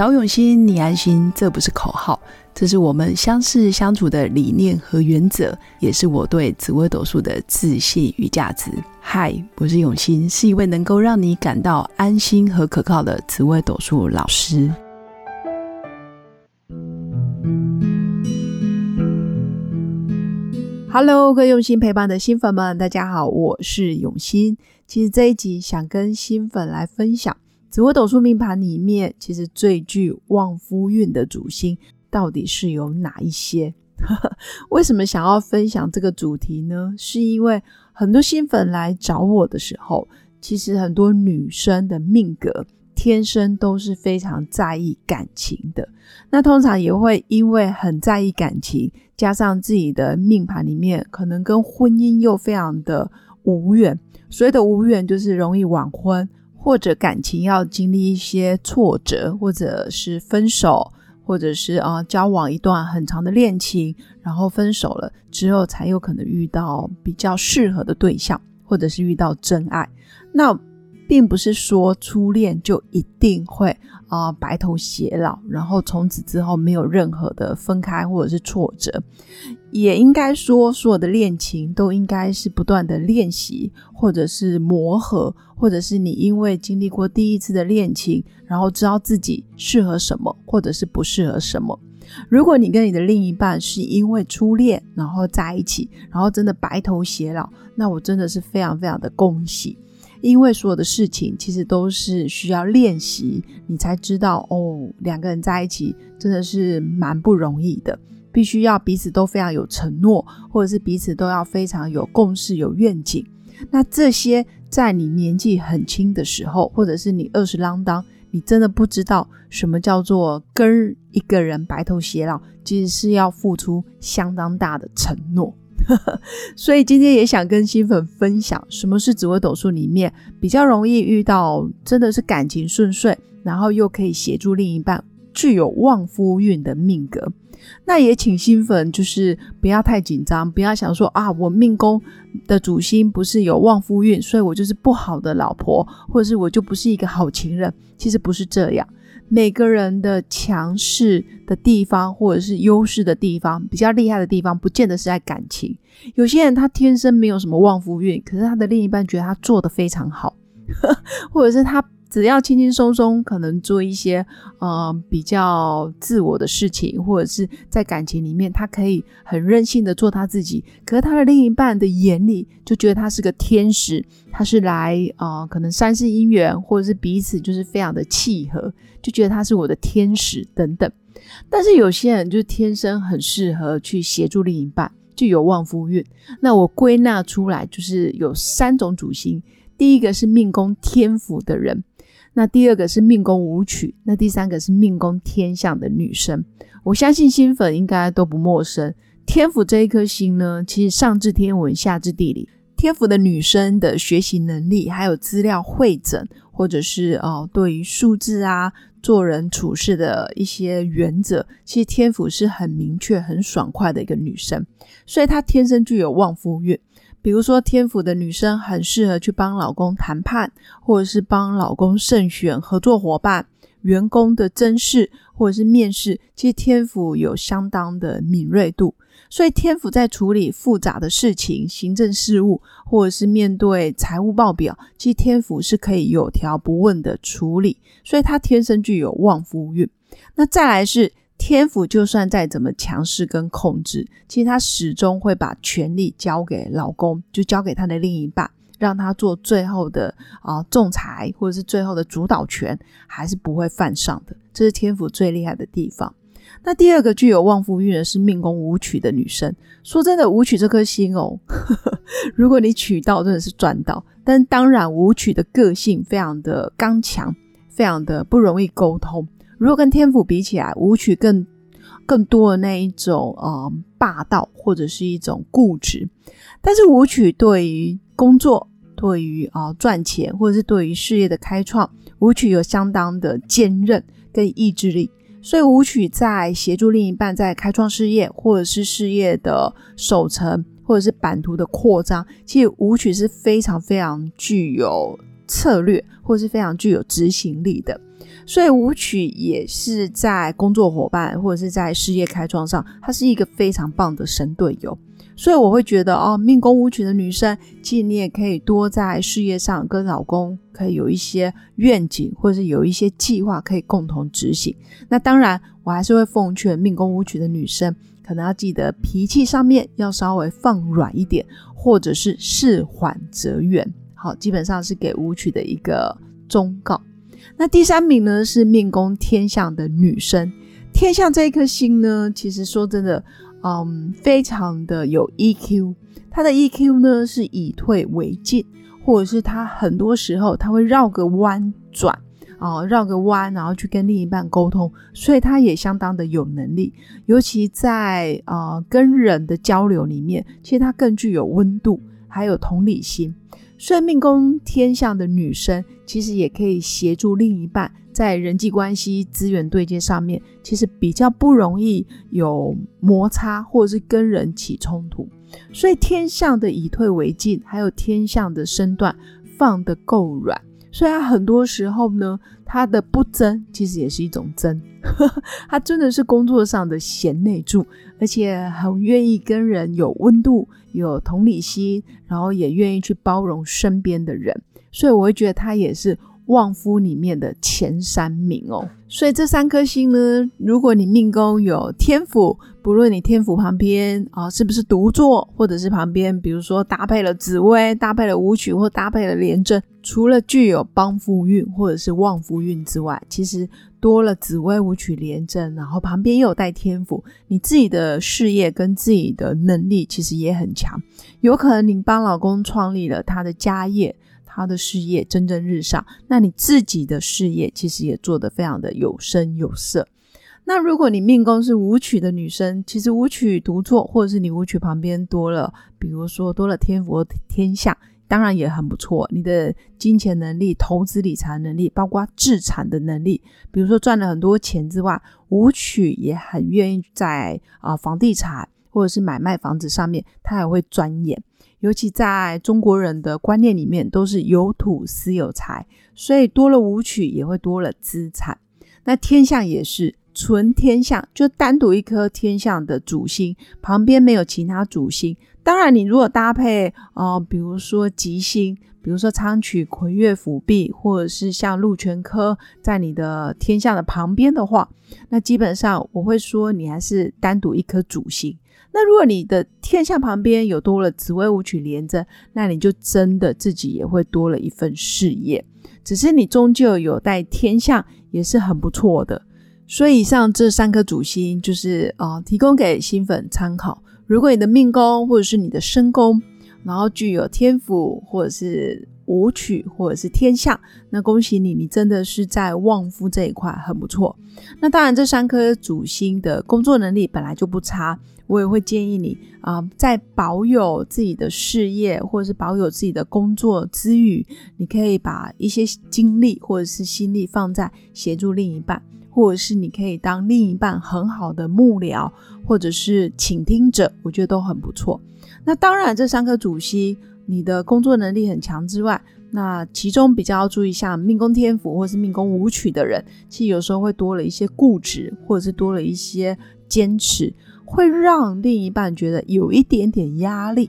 找永新，你安心，这不是口号，这是我们相识相处的理念和原则，也是我对紫微斗数的自信与价值。嗨，我是永新，是一位能够让你感到安心和可靠的紫微斗数老师。Hello，各位用心陪伴的新粉们，大家好，我是永新。其实这一集想跟新粉来分享。紫微斗数命盘里面，其实最具旺夫运的主星到底是有哪一些？为什么想要分享这个主题呢？是因为很多新粉来找我的时候，其实很多女生的命格天生都是非常在意感情的。那通常也会因为很在意感情，加上自己的命盘里面可能跟婚姻又非常的无缘，所谓的无缘就是容易晚婚。或者感情要经历一些挫折，或者是分手，或者是啊交往一段很长的恋情，然后分手了之后才有可能遇到比较适合的对象，或者是遇到真爱。那并不是说初恋就一定会啊白头偕老，然后从此之后没有任何的分开或者是挫折。也应该说，所有的恋情都应该是不断的练习，或者是磨合，或者是你因为经历过第一次的恋情，然后知道自己适合什么，或者是不适合什么。如果你跟你的另一半是因为初恋然后在一起，然后真的白头偕老，那我真的是非常非常的恭喜，因为所有的事情其实都是需要练习，你才知道哦，两个人在一起真的是蛮不容易的。必须要彼此都非常有承诺，或者是彼此都要非常有共识、有愿景。那这些在你年纪很轻的时候，或者是你二十啷当，你真的不知道什么叫做跟一个人白头偕老，其实是要付出相当大的承诺。所以今天也想跟新粉分享，什么是紫微斗数里面比较容易遇到，真的是感情顺遂，然后又可以协助另一半，具有旺夫运的命格。那也请新粉就是不要太紧张，不要想说啊，我命宫的主星不是有旺夫运，所以我就是不好的老婆，或者是我就不是一个好情人。其实不是这样，每个人的强势的地方或者是优势的地方，比较厉害的地方，不见得是在感情。有些人他天生没有什么旺夫运，可是他的另一半觉得他做的非常好，或者是他。只要轻轻松松，可能做一些呃比较自我的事情，或者是在感情里面，他可以很任性的做他自己。可是他的另一半的眼里就觉得他是个天使，他是来啊，可能三世姻缘，或者是彼此就是非常的契合，就觉得他是我的天使等等。但是有些人就天生很适合去协助另一半，就有旺夫运。那我归纳出来就是有三种主星，第一个是命宫天府的人。那第二个是命宫舞曲，那第三个是命宫天象的女生，我相信新粉应该都不陌生。天府这一颗星呢，其实上至天文，下至地理，天府的女生的学习能力，还有资料会诊，或者是哦，对于数字啊、做人处事的一些原则，其实天府是很明确、很爽快的一个女生，所以她天生具有旺夫运。比如说，天府的女生很适合去帮老公谈判，或者是帮老公慎选合作伙伴、员工的甄试或者是面试。其实天府有相当的敏锐度，所以天府在处理复杂的事情、行政事务，或者是面对财务报表，其实天府是可以有条不紊的处理，所以她天生具有旺夫运。那再来是。天府就算再怎么强势跟控制，其实他始终会把权力交给老公，就交给他的另一半，让他做最后的啊仲裁或者是最后的主导权，还是不会犯上的。这是天府最厉害的地方。那第二个具有旺夫运的是命宫舞曲的女生。说真的，舞曲这颗心哦，如果你娶到，真的是赚到。但当然，舞曲的个性非常的刚强，非常的不容易沟通。如果跟天府比起来，舞曲更更多的那一种呃霸道或者是一种固执，但是舞曲对于工作、对于啊赚钱或者是对于事业的开创，舞曲有相当的坚韧跟意志力，所以舞曲在协助另一半在开创事业或者是事业的守成或者是版图的扩张，其实舞曲是非常非常具有策略或者是非常具有执行力的。所以舞曲也是在工作伙伴或者是在事业开创上，它是一个非常棒的神队友。所以我会觉得哦，命宫舞曲的女生，其实你也可以多在事业上跟老公可以有一些愿景，或者是有一些计划可以共同执行。那当然，我还是会奉劝命宫舞曲的女生，可能要记得脾气上面要稍微放软一点，或者是事缓则圆。好，基本上是给舞曲的一个忠告。那第三名呢是命宫天象的女生，天象这一颗星呢，其实说真的。嗯，非常的有 EQ，他的 EQ 呢是以退为进，或者是他很多时候他会绕个弯转啊，绕个弯，然后去跟另一半沟通，所以他也相当的有能力，尤其在啊跟人的交流里面，其实他更具有温度，还有同理心。所以命宫天象的女生，其实也可以协助另一半。在人际关系资源对接上面，其实比较不容易有摩擦，或者是跟人起冲突。所以天象的以退为进，还有天象的身段放得够软，所以他很多时候呢，他的不争其实也是一种争。他真的是工作上的贤内助，而且很愿意跟人有温度、有同理心，然后也愿意去包容身边的人。所以我会觉得他也是。旺夫里面的前三名哦，所以这三颗星呢，如果你命宫有天府，不论你天府旁边啊是不是独坐，或者是旁边，比如说搭配了紫薇、搭配了武曲或搭配了廉贞，除了具有帮夫运或者是旺夫运之外，其实多了紫薇、武曲、廉贞，然后旁边又有带天府，你自己的事业跟自己的能力其实也很强，有可能你帮老公创立了他的家业。他的事业蒸蒸日上，那你自己的事业其实也做得非常的有声有色。那如果你命宫是舞曲的女生，其实舞曲独坐，或者是你舞曲旁边多了，比如说多了天府天下，当然也很不错。你的金钱能力、投资理财能力，包括自产的能力，比如说赚了很多钱之外，舞曲也很愿意在啊房地产或者是买卖房子上面，他还会钻研。尤其在中国人的观念里面，都是有土司有财，所以多了舞曲也会多了资产。那天象也是纯天象，就单独一颗天象的主星，旁边没有其他主星。当然，你如果搭配哦，比如说吉星，比如说仓曲、魁月、辅弼，或者是像禄全科在你的天象的旁边的话，那基本上我会说你还是单独一颗主星。那如果你的天象旁边有多了紫薇舞曲连着，那你就真的自己也会多了一份事业。只是你终究有带天象，也是很不错的。所以以上这三颗主星就是啊，提供给新粉参考。如果你的命宫或者是你的身宫，然后具有天府或者是舞曲或者是天象，那恭喜你，你真的是在旺夫这一块很不错。那当然，这三颗主星的工作能力本来就不差。我也会建议你啊，在保有自己的事业或者是保有自己的工作之余，你可以把一些精力或者是心力放在协助另一半，或者是你可以当另一半很好的幕僚或者是倾听者，我觉得都很不错。那当然，这三颗主星，你的工作能力很强之外，那其中比较要注意，像命宫天府或是命宫舞曲的人，其实有时候会多了一些固执，或者是多了一些坚持。会让另一半觉得有一点点压力。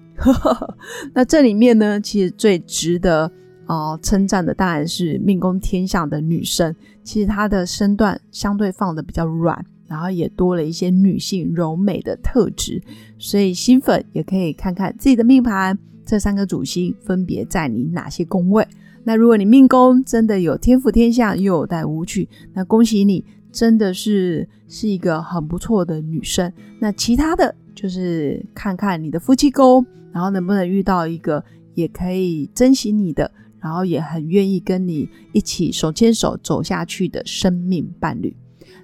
那这里面呢，其实最值得啊称赞的当然是命宫天象的女生。其实她的身段相对放的比较软，然后也多了一些女性柔美的特质。所以新粉也可以看看自己的命盘，这三个主星分别在你哪些宫位。那如果你命宫真的有天府天象，又有带舞曲，那恭喜你。真的是是一个很不错的女生。那其他的就是看看你的夫妻宫，然后能不能遇到一个也可以珍惜你的，然后也很愿意跟你一起手牵手走下去的生命伴侣。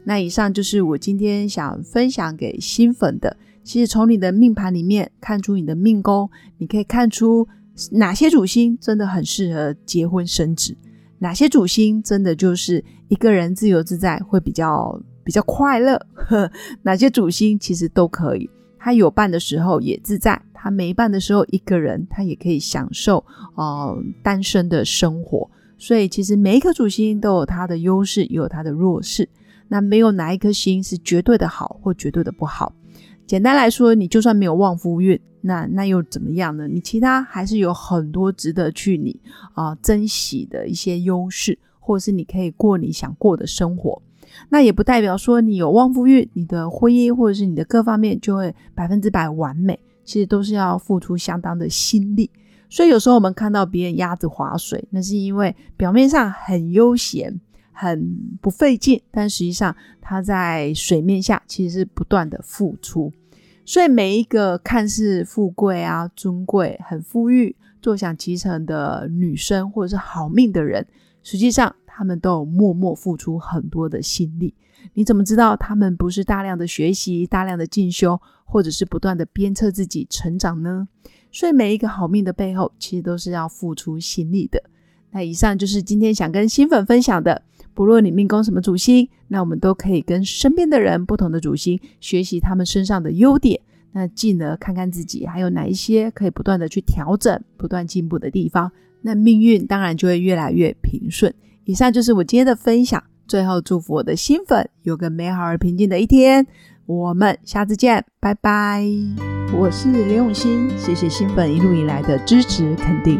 那以上就是我今天想分享给新粉的。其实从你的命盘里面看出你的命宫，你可以看出哪些主星真的很适合结婚生子。哪些主星真的就是一个人自由自在会比较比较快乐呵？哪些主星其实都可以，他有伴的时候也自在，他没伴的时候一个人他也可以享受哦单身的生活。所以其实每一颗主星都有它的优势，也有它的弱势。那没有哪一颗星是绝对的好或绝对的不好。简单来说，你就算没有旺夫运，那那又怎么样呢？你其他还是有很多值得去你啊珍惜的一些优势，或者是你可以过你想过的生活。那也不代表说你有旺夫运，你的婚姻或者是你的各方面就会百分之百完美。其实都是要付出相当的心力。所以有时候我们看到别人鸭子划水，那是因为表面上很悠闲。很不费劲，但实际上他在水面下其实是不断的付出。所以每一个看似富贵啊、尊贵、很富裕、坐享其成的女生，或者是好命的人，实际上他们都有默默付出很多的心力。你怎么知道他们不是大量的学习、大量的进修，或者是不断的鞭策自己成长呢？所以每一个好命的背后，其实都是要付出心力的。那以上就是今天想跟新粉分享的。不论你命宫什么主星，那我们都可以跟身边的人不同的主星学习他们身上的优点，那进而看看自己还有哪一些可以不断的去调整、不断进步的地方，那命运当然就会越来越平顺。以上就是我今天的分享，最后祝福我的新粉有个美好而平静的一天。我们下次见，拜拜。我是刘永新，谢谢新粉一路以来的支持肯定。